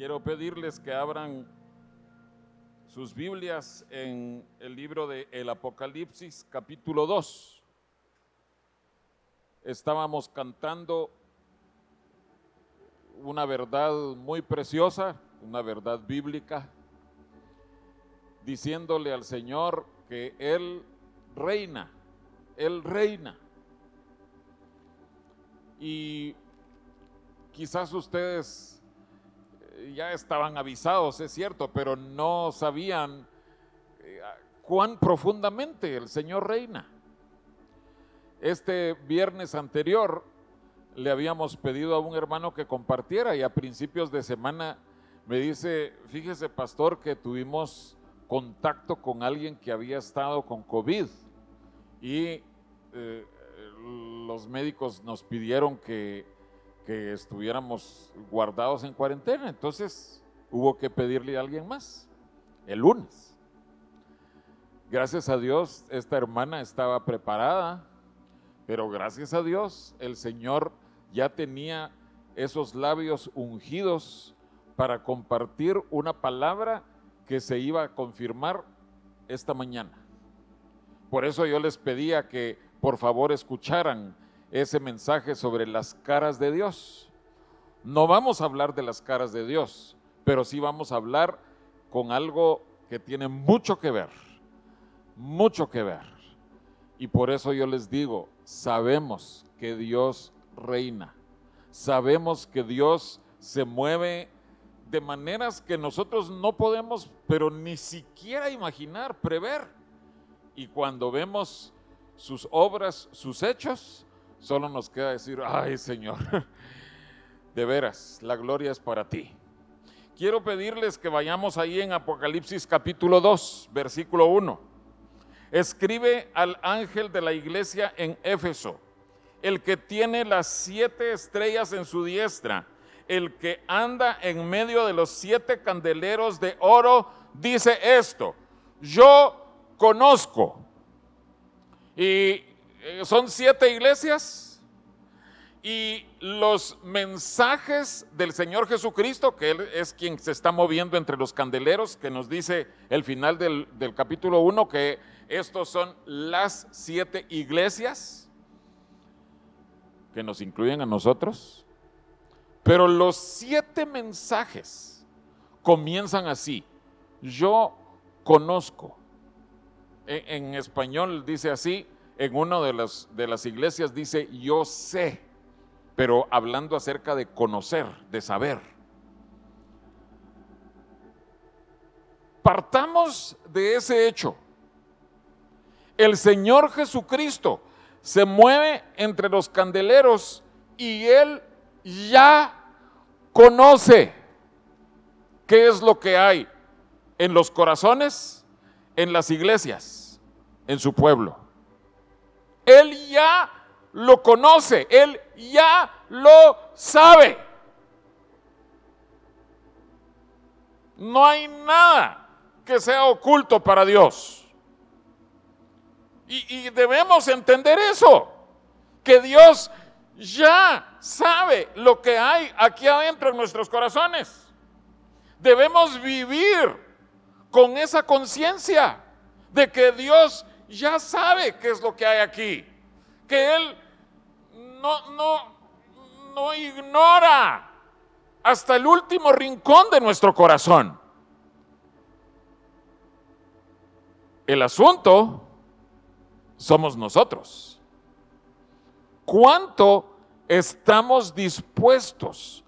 Quiero pedirles que abran sus Biblias en el libro de El Apocalipsis, capítulo 2. Estábamos cantando una verdad muy preciosa, una verdad bíblica, diciéndole al Señor que Él reina, Él reina. Y quizás ustedes ya estaban avisados, es cierto, pero no sabían eh, cuán profundamente el Señor reina. Este viernes anterior le habíamos pedido a un hermano que compartiera y a principios de semana me dice, fíjese pastor que tuvimos contacto con alguien que había estado con COVID y eh, los médicos nos pidieron que que estuviéramos guardados en cuarentena. Entonces hubo que pedirle a alguien más el lunes. Gracias a Dios, esta hermana estaba preparada, pero gracias a Dios el Señor ya tenía esos labios ungidos para compartir una palabra que se iba a confirmar esta mañana. Por eso yo les pedía que por favor escucharan ese mensaje sobre las caras de Dios. No vamos a hablar de las caras de Dios, pero sí vamos a hablar con algo que tiene mucho que ver, mucho que ver. Y por eso yo les digo, sabemos que Dios reina, sabemos que Dios se mueve de maneras que nosotros no podemos, pero ni siquiera imaginar, prever. Y cuando vemos sus obras, sus hechos, Solo nos queda decir, ay Señor, de veras, la gloria es para ti. Quiero pedirles que vayamos ahí en Apocalipsis capítulo 2, versículo 1. Escribe al ángel de la iglesia en Éfeso, el que tiene las siete estrellas en su diestra, el que anda en medio de los siete candeleros de oro, dice esto, yo conozco. Y son siete iglesias y los mensajes del Señor Jesucristo, que Él es quien se está moviendo entre los candeleros, que nos dice el final del, del capítulo 1 que estos son las siete iglesias que nos incluyen a nosotros. Pero los siete mensajes comienzan así. Yo conozco. E, en español dice así, en una de las, de las iglesias dice, yo sé, pero hablando acerca de conocer, de saber. Partamos de ese hecho. El Señor Jesucristo se mueve entre los candeleros y Él ya conoce qué es lo que hay en los corazones, en las iglesias, en su pueblo. Él ya lo conoce, Él ya lo sabe. No hay nada que sea oculto para Dios. Y, debemos entender eso, que Dios ya sabe lo que hay aquí adentro en nuestros corazones. Debemos vivir con esa conciencia de que Dios ya sabe qué es lo que hay aquí, que Él no, no, no ignora hasta el último rincón de nuestro corazón. El asunto somos nosotros. ¿Cuánto estamos dispuestos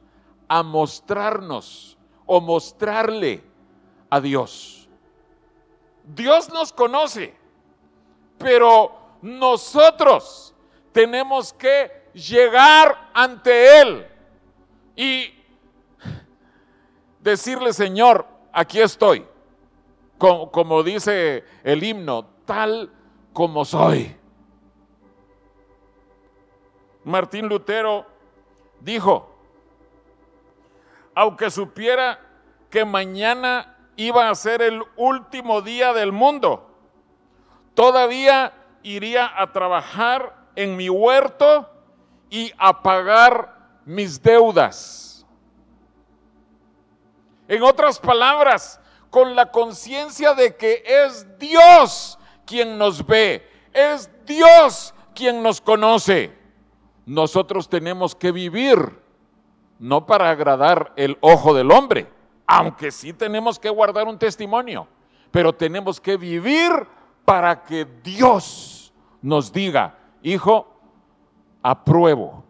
a mostrarnos o mostrarle a Dios? Dios nos conoce pero nosotros tenemos que llegar ante Él y decirle, Señor, aquí estoy, como, como dice el himno, tal como soy. Martín Lutero dijo, aunque supiera que mañana iba a ser el último día del mundo, todavía iría a trabajar en mi huerto y a pagar mis deudas. En otras palabras, con la conciencia de que es Dios quien nos ve, es Dios quien nos conoce. Nosotros tenemos que vivir, no para agradar el ojo del hombre, aunque sí tenemos que guardar un testimonio, pero tenemos que vivir para que Dios nos diga, hijo, apruebo.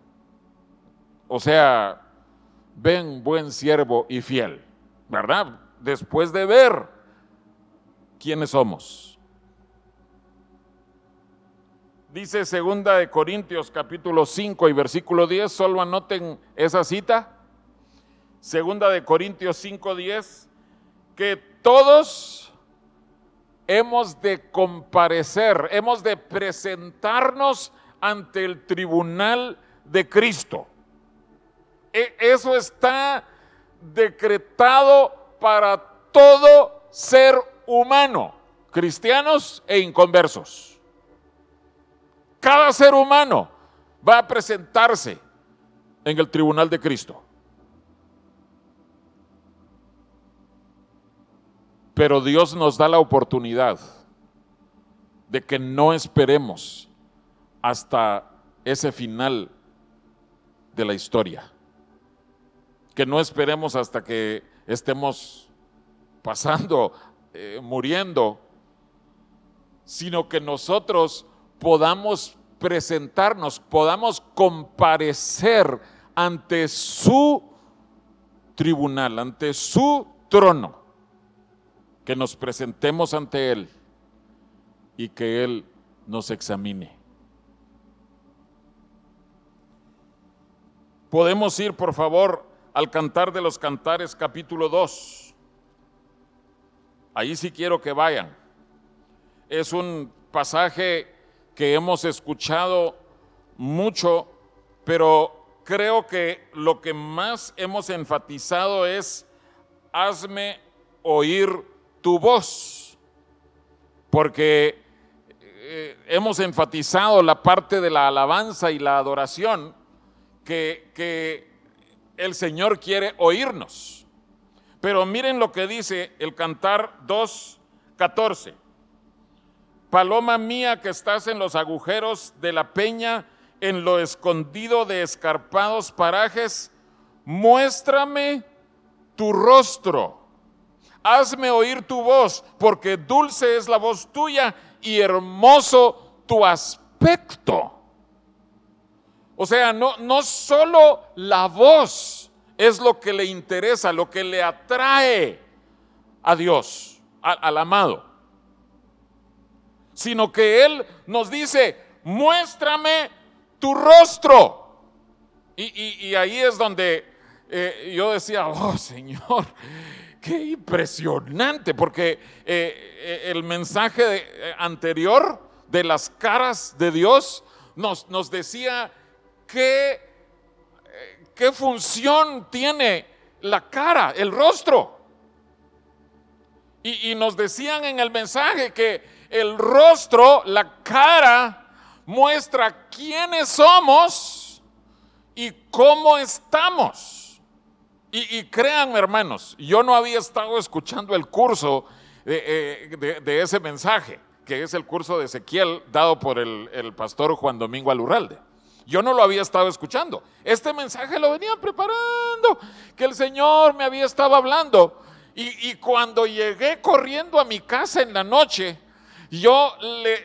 O sea, ven buen siervo y fiel, ¿verdad? Después de ver quiénes somos. Dice segunda de Corintios capítulo 5 y versículo 10, solo anoten esa cita. Segunda de Corintios 5, 10, que todos hemos de comparecer, hemos de presentarnos ante el tribunal de Cristo. E, eso está decretado para todo ser humano, cristianos e inconversos. Cada ser humano va a presentarse en el tribunal de Cristo. Pero Dios nos da la oportunidad de que no esperemos hasta ese final de la historia. Que no esperemos hasta que estemos pasando, eh, muriendo, sino que nosotros podamos presentarnos, podamos comparecer ante su tribunal, ante su trono, que nos presentemos ante Él y que Él nos examine. Podemos ir, por favor, al Cantar de los Cantares capítulo 2. Ahí sí quiero que vayan. Es un pasaje que hemos escuchado mucho, pero creo que lo que más hemos enfatizado es, hazme oír tu voz, porque eh, hemos enfatizado la parte de la alabanza y la adoración, que, el Señor quiere oírnos. Pero miren lo que dice el cantar 2.14. Paloma mía que estás en los agujeros de la peña, en lo escondido de escarpados parajes, muéstrame tu rostro. Hazme oír tu voz, porque dulce es la voz tuya y hermoso tu aspecto. O sea, no, no solo la voz es lo que le interesa, lo que le atrae a Dios, al amado, sino que Él nos dice, muéstrame tu rostro. Y, ahí es donde eh, yo decía, oh Señor, qué impresionante, porque eh, eh, el mensaje anterior de las caras de Dios nos, nos decía qué, qué función tiene la cara, el rostro. Y, y, nos decían en el mensaje que el rostro, la cara, muestra quiénes somos y cómo estamos. Y, créanme, hermanos, yo no había estado escuchando el curso de, eh, ese mensaje, que es el curso de Ezequiel dado por el, pastor Juan Domingo Alurralde. Yo no lo había estado escuchando. Este mensaje lo venía preparando, que el Señor me había estado hablando. Y, cuando llegué corriendo a mi casa en la noche, yo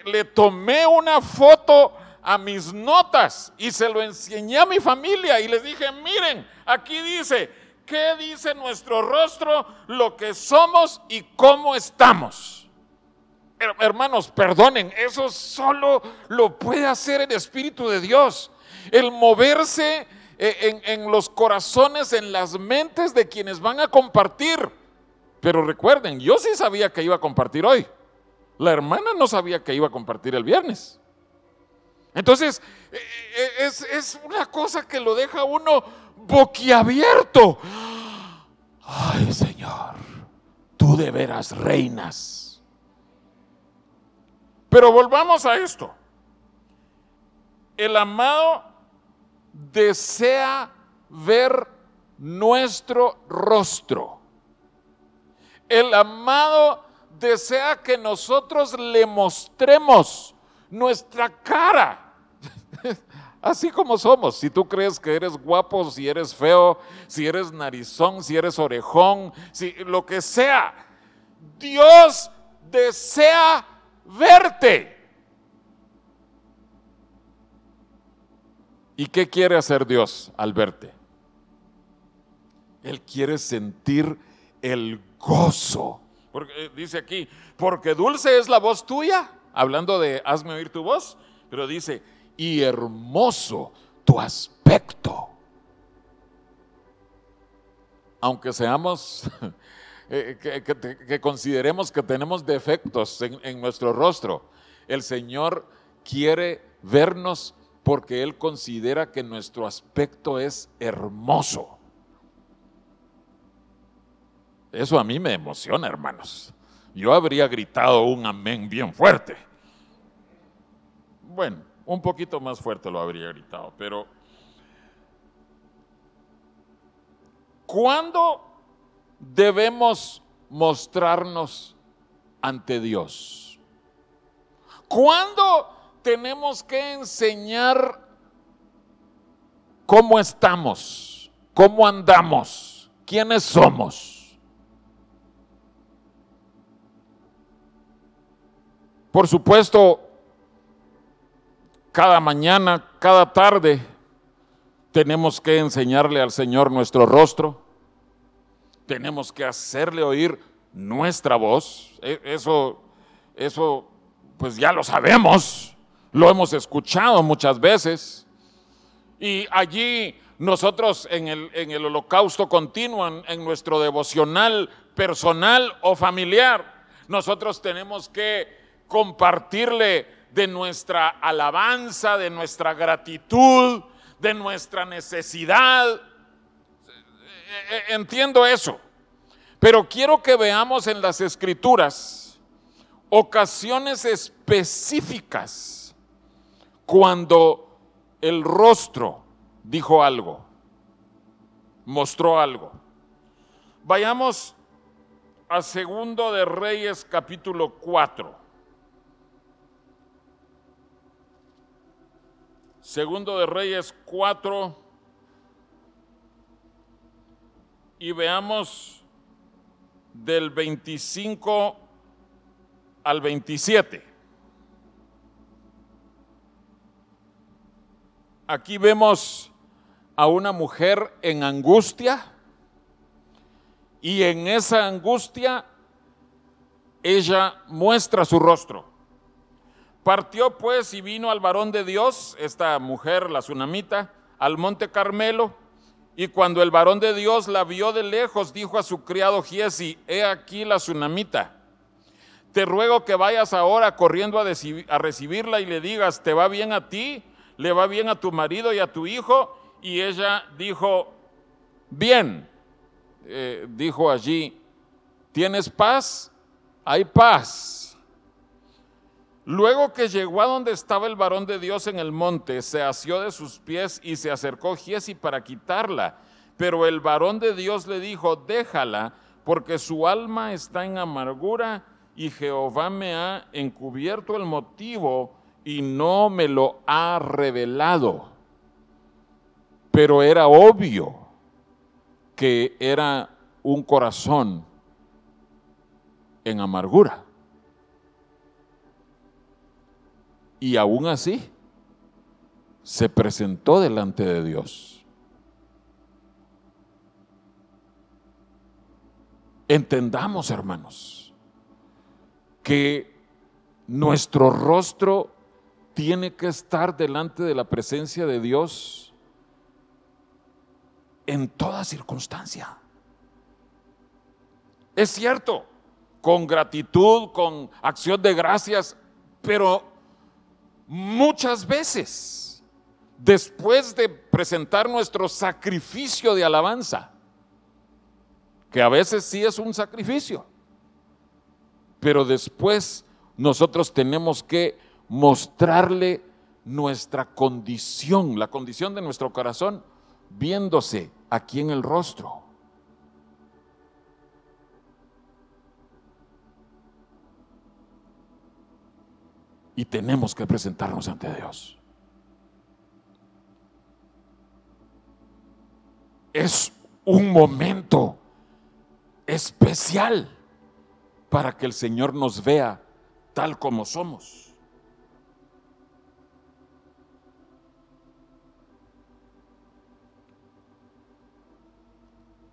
le tomé una foto a mis notas y se lo enseñé a mi familia y les dije, miren, aquí dice, ¿qué dice nuestro rostro, lo que somos y cómo estamos? Hermanos, perdonen, eso solo lo puede hacer el Espíritu de Dios. El moverse eh, en, los corazones, en las mentes de quienes van a compartir. Pero recuerden, yo sí sabía que iba a compartir hoy. La hermana no sabía que iba a compartir el viernes. Entonces, eh, eh, es, es, una cosa que lo deja uno boquiabierto. Ay, Señor, tú de veras reinas. Pero volvamos a esto. El amado desea ver nuestro rostro. El amado desea que nosotros le mostremos nuestra cara. Así como somos. Si tú crees que eres guapo, si eres feo, si eres narizón, si eres orejón, si lo que sea, Dios desea verte. ¿Y qué quiere hacer Dios al verte? Él quiere sentir el gozo. Porque eh, dice aquí, porque dulce es la voz tuya, hablando de hazme oír tu voz, pero dice, y hermoso tu aspecto. Aunque seamos, eh, que, consideremos que tenemos defectos en, en nuestro rostro, el Señor quiere vernos porque Él considera que nuestro aspecto es hermoso. Eso a mí me emociona, hermanos. Yo habría gritado un amén bien fuerte. Bueno, un poquito más fuerte lo habría gritado, pero ¿cuándo debemos mostrarnos ante Dios? ¿Cuándo tenemos que enseñar cómo estamos, cómo andamos, quiénes somos. Por supuesto, cada mañana, cada tarde, tenemos que enseñarle al Señor nuestro rostro, tenemos que hacerle oír nuestra voz. E, eso, eso, pues ya lo sabemos. Lo hemos escuchado muchas veces. Y allí nosotros en el, en el holocausto continuo, en, nuestro devocional personal o familiar, nosotros tenemos que compartirle de nuestra alabanza, de nuestra gratitud, de nuestra necesidad. E, e, entiendo eso. Pero quiero que veamos en las escrituras ocasiones específicas cuando el rostro dijo algo, mostró algo. Vayamos a Segundo de Reyes capítulo 4. Segundo de Reyes 4 y veamos del 25 al 27. Aquí vemos a una mujer en angustia y en esa angustia ella muestra su rostro. Partió pues y vino al varón de Dios, esta mujer, la tsunamita, al monte Carmelo, y cuando el varón de Dios la vio de lejos, dijo a su criado Giesi, he aquí la tsunamita. Te ruego que vayas ahora corriendo a, a recibirla y le digas, ¿te va bien a ti? le va bien a tu marido y a tu hijo. Y ella dijo, bien, eh, dijo allí, ¿tienes paz? Hay paz. Luego que llegó a donde estaba el varón de Dios en el monte, se asió de sus pies y se acercó Giesi para quitarla. Pero el varón de Dios le dijo, déjala, porque su alma está en amargura y Jehová me ha encubierto el motivo y no me lo ha revelado. Pero era obvio que era un corazón en amargura. Y aún así se presentó delante de Dios. Entendamos, hermanos, que nuestro rostro tiene que estar delante de la presencia de Dios en toda circunstancia. Es cierto, con gratitud, con acción de gracias, pero muchas veces, después de presentar nuestro sacrificio de alabanza, que a veces sí es un sacrificio, pero después nosotros tenemos que mostrarle nuestra condición, la condición de nuestro corazón, viéndose aquí en el rostro. Y tenemos que presentarnos ante Dios. Es un momento especial para que el Señor nos vea tal como somos.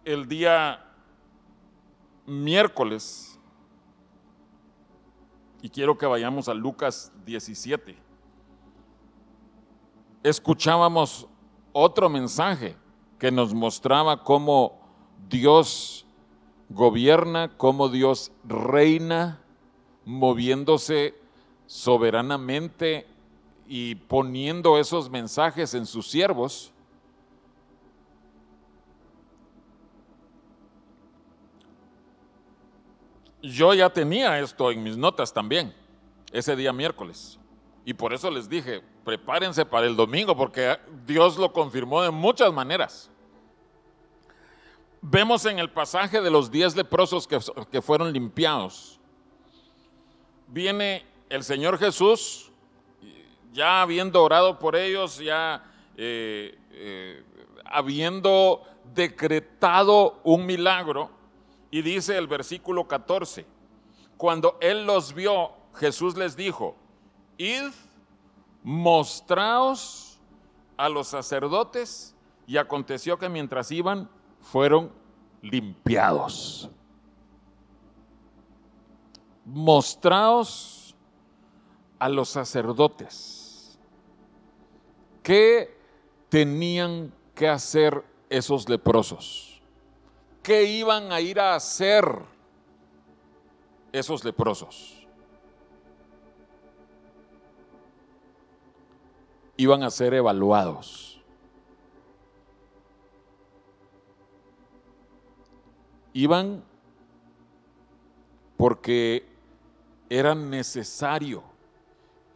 El día miércoles, y quiero que vayamos a Lucas 17, escuchábamos otro mensaje que nos mostraba cómo Dios gobierna, cómo Dios reina, moviéndose soberanamente y poniendo esos mensajes en sus siervos. Yo ya tenía esto en mis notas también, ese día miércoles. Y por eso les dije, prepárense para el domingo, porque Dios lo confirmó de muchas maneras. Vemos en el pasaje de los diez leprosos que, fueron limpiados. Viene el Señor Jesús, ya habiendo orado por ellos, ya eh, eh, habiendo decretado un milagro, y dice el versículo 14, cuando Él los vio, Jesús les dijo, id, mostraos a los sacerdotes, y aconteció que mientras iban, fueron limpiados. Mostraos a los sacerdotes. ¿Qué tenían que hacer esos leprosos? ¿Qué iban a ir a hacer esos leprosos? Iban a ser evaluados Iban porque era necesario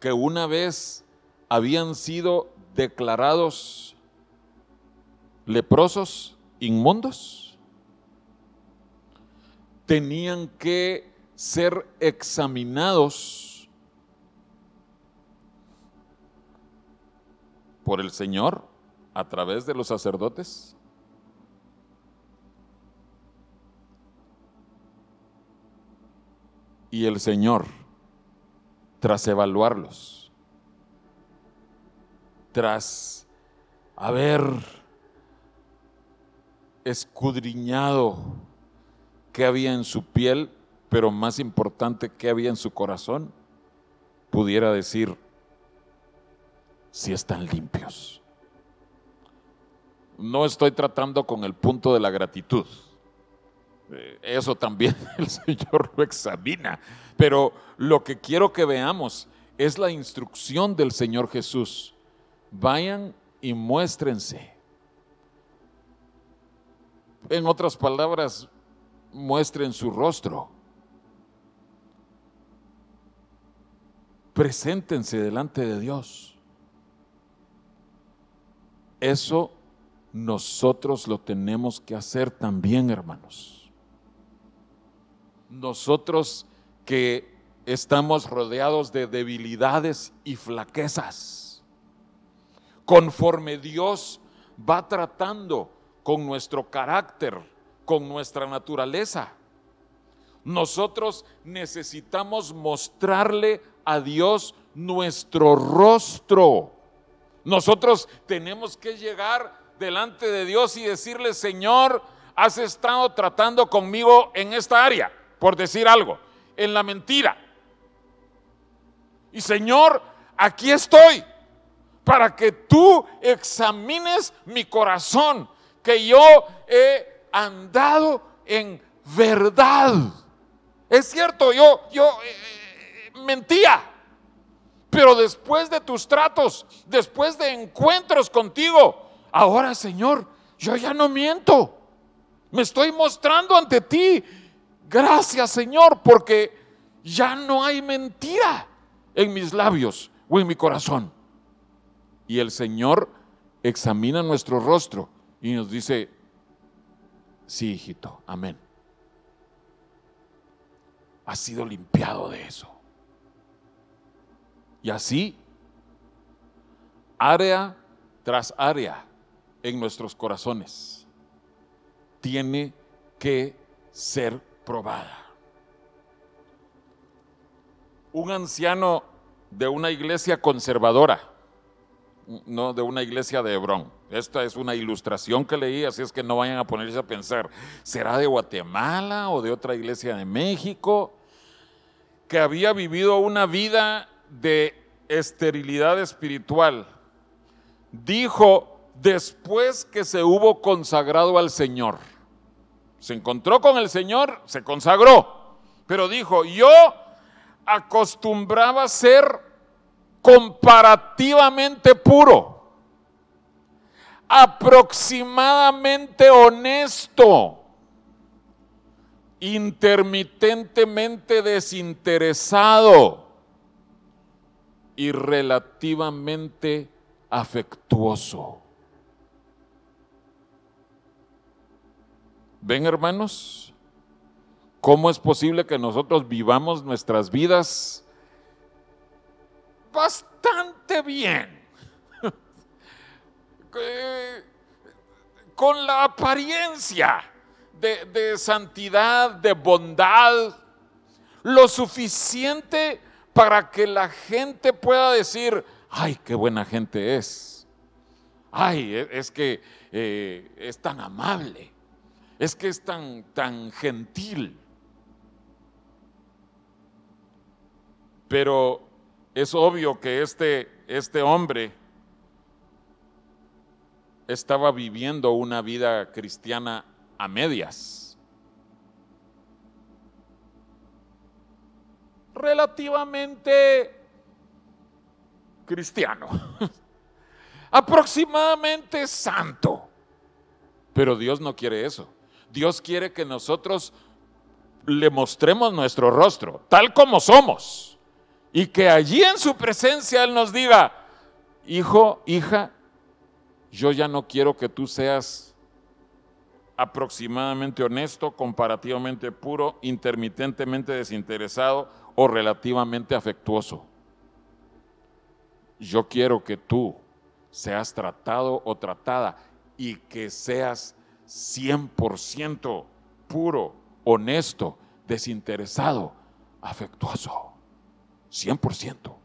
que una vez habían sido declarados leprosos, inmundos, tenían que ser examinados por el Señor a través de los sacerdotes. Y el Señor, tras evaluarlos, tras haber escudriñado qué había en su piel, pero más importante, qué había en su corazón, pudiera decir, si están limpios. No estoy tratando con el punto de la gratitud eh, eso también el Señor lo examina. Pero lo que quiero que veamos es la instrucción del Señor Jesús. Vayan y muéstrense. En otras palabras, muestren su rostro. Preséntense delante de Dios. Eso nosotros lo tenemos que hacer también, hermanos nosotros que estamos rodeados de debilidades y flaquezas. Conforme Dios va tratando con nuestro carácter, con nuestra naturaleza, nosotros necesitamos mostrarle a Dios nuestro rostro. Nosotros tenemos que llegar delante de Dios y decirle, Señor, has estado tratando conmigo en esta área por decir algo, en la mentira. Y Señor, aquí estoy para que tú examines mi corazón, que yo he andado en verdad. Es cierto, yo, yo eh, mentía, pero después de tus tratos, después de encuentros contigo, ahora Señor, yo ya no miento. Me estoy mostrando ante ti Gracias Señor, porque ya no hay mentira en mis labios o en mi corazón. Y el Señor examina nuestro rostro y nos dice, sí, hijito, amén. Ha sido limpiado de eso. Y así, área tras área en nuestros corazones, tiene que ser probada. Un anciano de una iglesia conservadora, no de una iglesia de Hebrón. Esta es una ilustración que leí, así es que no vayan a ponerse a pensar, ¿será de Guatemala o de otra iglesia de México? Que había vivido una vida de esterilidad espiritual. Dijo después que se hubo consagrado al Señor. Se encontró con el Señor, se consagró, pero dijo, yo acostumbraba ser comparativamente puro, aproximadamente honesto, intermitentemente desinteresado y relativamente afectuoso. ¿Ven hermanos? ¿Cómo es posible que nosotros vivamos nuestras vidas bastante bien? Con la apariencia de, de, santidad, de bondad, lo suficiente para que la gente pueda decir, ay, qué buena gente es. Ay, e, es que eh, es tan amable, es que es tan, tan gentil. Pero es obvio que este, este hombre estaba viviendo una vida cristiana a medias. Relativamente cristiano, aproximadamente santo. Pero Dios no quiere eso. Dios quiere que nosotros le mostremos nuestro rostro, tal como somos. Y que allí en su presencia Él nos diga, hijo, hija, yo ya no quiero que tú seas aproximadamente honesto, comparativamente puro, intermitentemente desinteresado o relativamente afectuoso. Yo quiero que tú seas tratado o tratada y que seas 100% puro, honesto, desinteresado, afectuoso. 100%.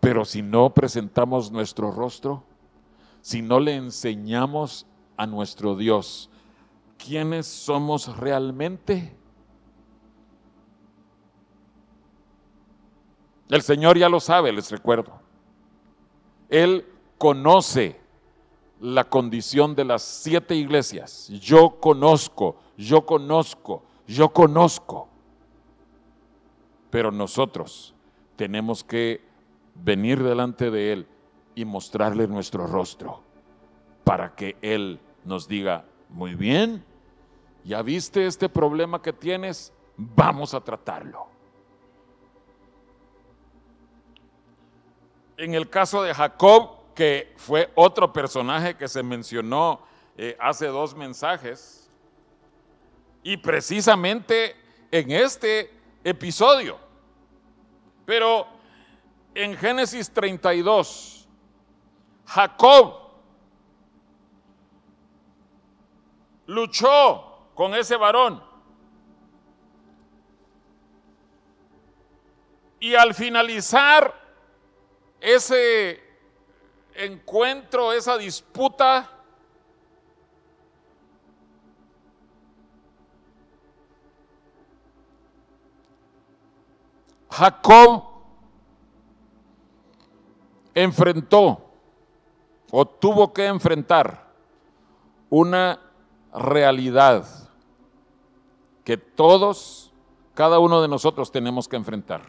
Pero si no presentamos nuestro rostro, si no le enseñamos a nuestro Dios quiénes somos realmente, el Señor ya lo sabe, les recuerdo. Él conoce la condición de las siete iglesias. Yo conozco, yo conozco, yo conozco. Pero nosotros tenemos que venir delante de Él y mostrarle nuestro rostro para que Él nos diga, muy bien, ya viste este problema que tienes, vamos a tratarlo. En el caso de Jacob, que fue otro personaje que se mencionó eh, hace dos mensajes, y precisamente en este episodio, pero en Génesis 32, Jacob luchó con ese varón. Y al finalizar ese encuentro, esa disputa, Jacob enfrentó o tuvo que enfrentar una realidad que todos, cada uno de nosotros tenemos que enfrentar.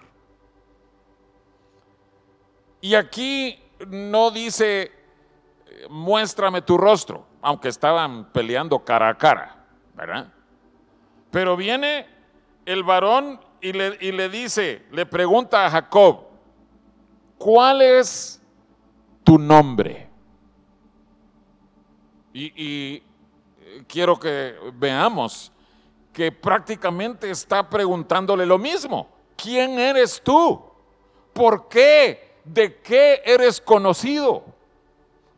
Y aquí no dice, muéstrame tu rostro, aunque estaban peleando cara a cara, ¿verdad? Pero viene el varón y le, dice, le pregunta a Jacob, ¿cuál es tu nombre? Y, y, quiero que veamos que prácticamente está preguntándole lo mismo. ¿quién eres tú? ¿Por qué? ¿De qué eres conocido?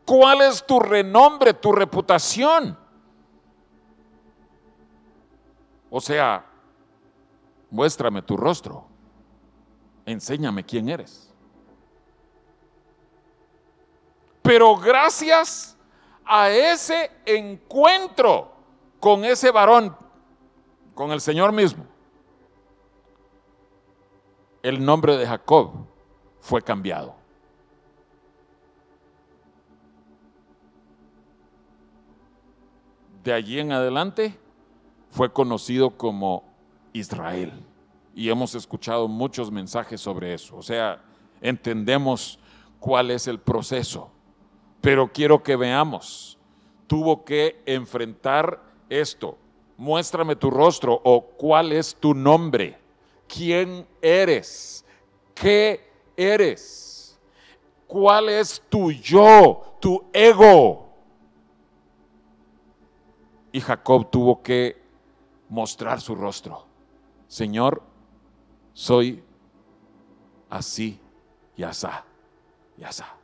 ¿Cuál es tu renombre, tu reputación? O sea, muéstrame tu rostro, enséñame quién eres. Pero gracias a ese encuentro con ese varón, con el Señor mismo, el nombre de Jacob fue cambiado. De allí en adelante fue conocido como Israel. Y hemos escuchado muchos mensajes sobre eso. O sea, entendemos cuál es el proceso. Pero quiero que veamos, tuvo que enfrentar esto. Muéstrame tu rostro o cuál es tu nombre. ¿Quién eres? ¿Qué eres? ¿Cuál es tu yo, tu ego? Y Jacob tuvo que mostrar su rostro. Señor, soy así y asá y asá.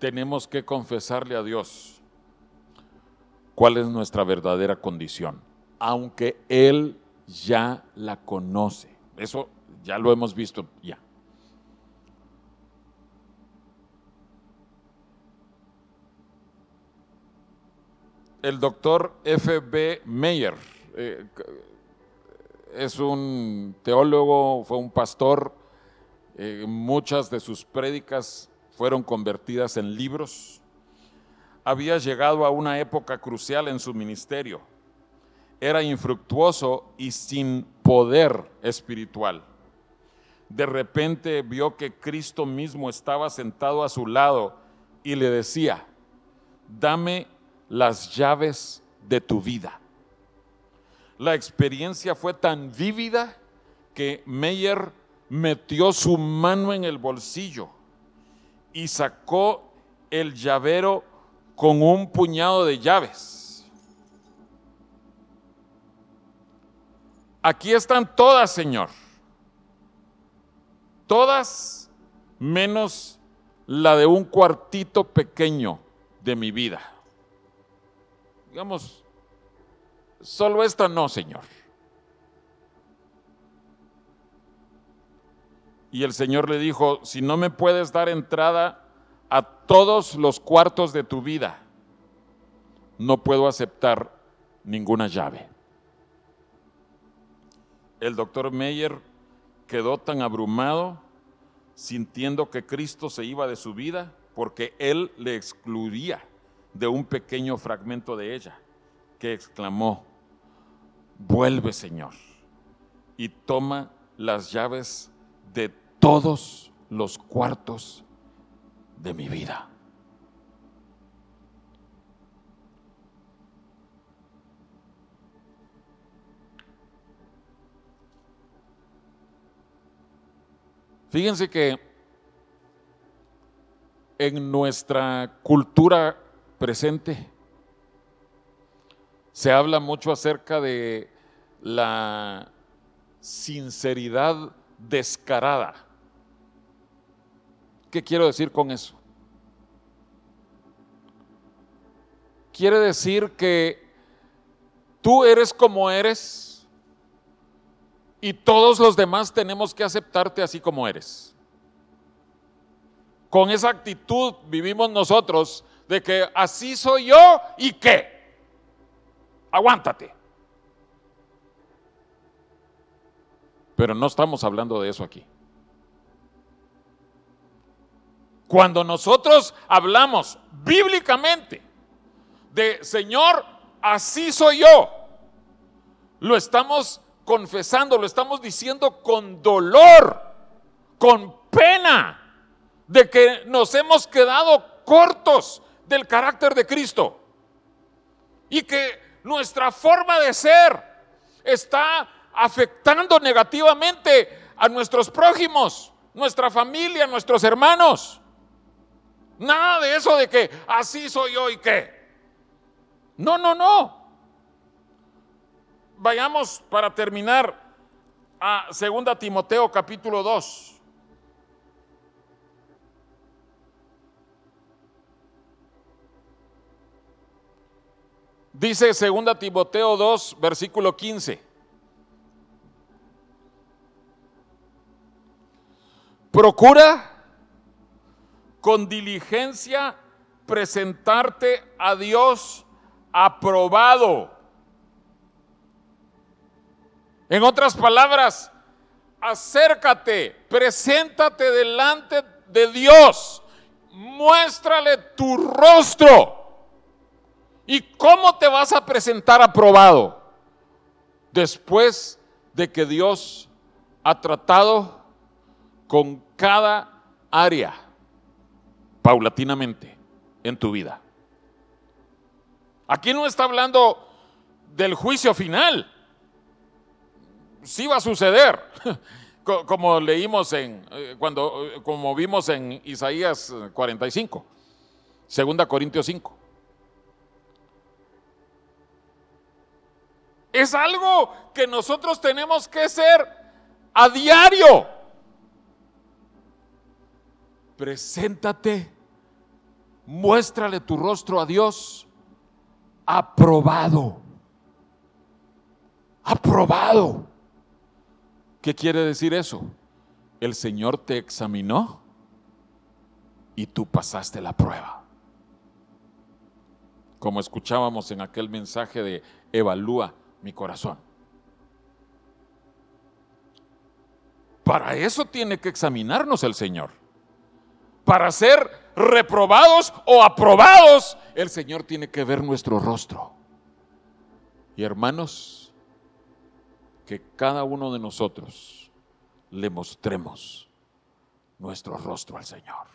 tenemos que confesarle a Dios cuál es nuestra verdadera condición, aunque Él ya la conoce. Eso ya lo hemos visto ya. El doctor F.B. Meyer eh, es un teólogo, fue un pastor, eh, muchas de sus prédicas fueron convertidas en libros. Había llegado a una época crucial en su ministerio. Era infructuoso y sin poder espiritual. De repente vio que Cristo mismo estaba sentado a su lado y le decía, dame las llaves de tu vida. La experiencia fue tan vívida que Meyer metió su mano en el bolsillo y sacó el llavero con un puñado de llaves. Aquí están todas, Señor. Todas menos la de un cuartito pequeño de mi vida. Digamos, solo esta no, Señor. Y el Señor le dijo, si no me puedes dar entrada a todos los cuartos de tu vida, no puedo aceptar ninguna llave. El doctor Meyer quedó tan abrumado, sintiendo que Cristo se iba de su vida, porque él le excluía de un pequeño fragmento de ella, que exclamó, vuelve Señor, y toma las llaves de todos los cuartos de mi vida. Fíjense que en nuestra cultura presente se habla mucho acerca de la sinceridad descarada. ¿Qué quiero decir con eso? Quiere decir que tú eres como eres y todos los demás tenemos que aceptarte así como eres. Con esa actitud vivimos nosotros de que así soy yo y qué. Aguántate. Pero no estamos hablando de eso aquí. Cuando nosotros hablamos bíblicamente de Señor, así soy yo, lo estamos confesando, lo estamos diciendo con dolor, con pena de que nos hemos quedado cortos del carácter de Cristo y que nuestra forma de ser está afectando negativamente a nuestros prójimos, nuestra familia, nuestros hermanos. Nada de eso de que así soy yo y qué. No, no, no. Vayamos para terminar a 2 Timoteo capítulo 2. Dice 2 Timoteo 2, versículo 15. Procura con diligencia presentarte a Dios aprobado. En otras palabras, acércate, preséntate delante de Dios, muéstrale tu rostro. ¿Y cómo te vas a presentar aprobado? Después de que Dios ha tratado con cada área paulatinamente en tu vida. Aquí no está hablando del juicio final. Sí va a suceder, como leímos en, eh, cuando, eh, como vimos en Isaías 45, 2 Corintios 5. Es algo que nosotros tenemos que ser a diario preséntate, muéstrale tu rostro a Dios, aprobado. Aprobado. ¿Qué quiere decir eso? El Señor te examinó y tú pasaste la prueba. Como escuchábamos en aquel mensaje de evalúa mi corazón. Para eso tiene que examinarnos el Señor para ser reprobados o aprobados, el Señor tiene que ver nuestro rostro. Y hermanos, que cada uno de nosotros le mostremos nuestro rostro al Señor.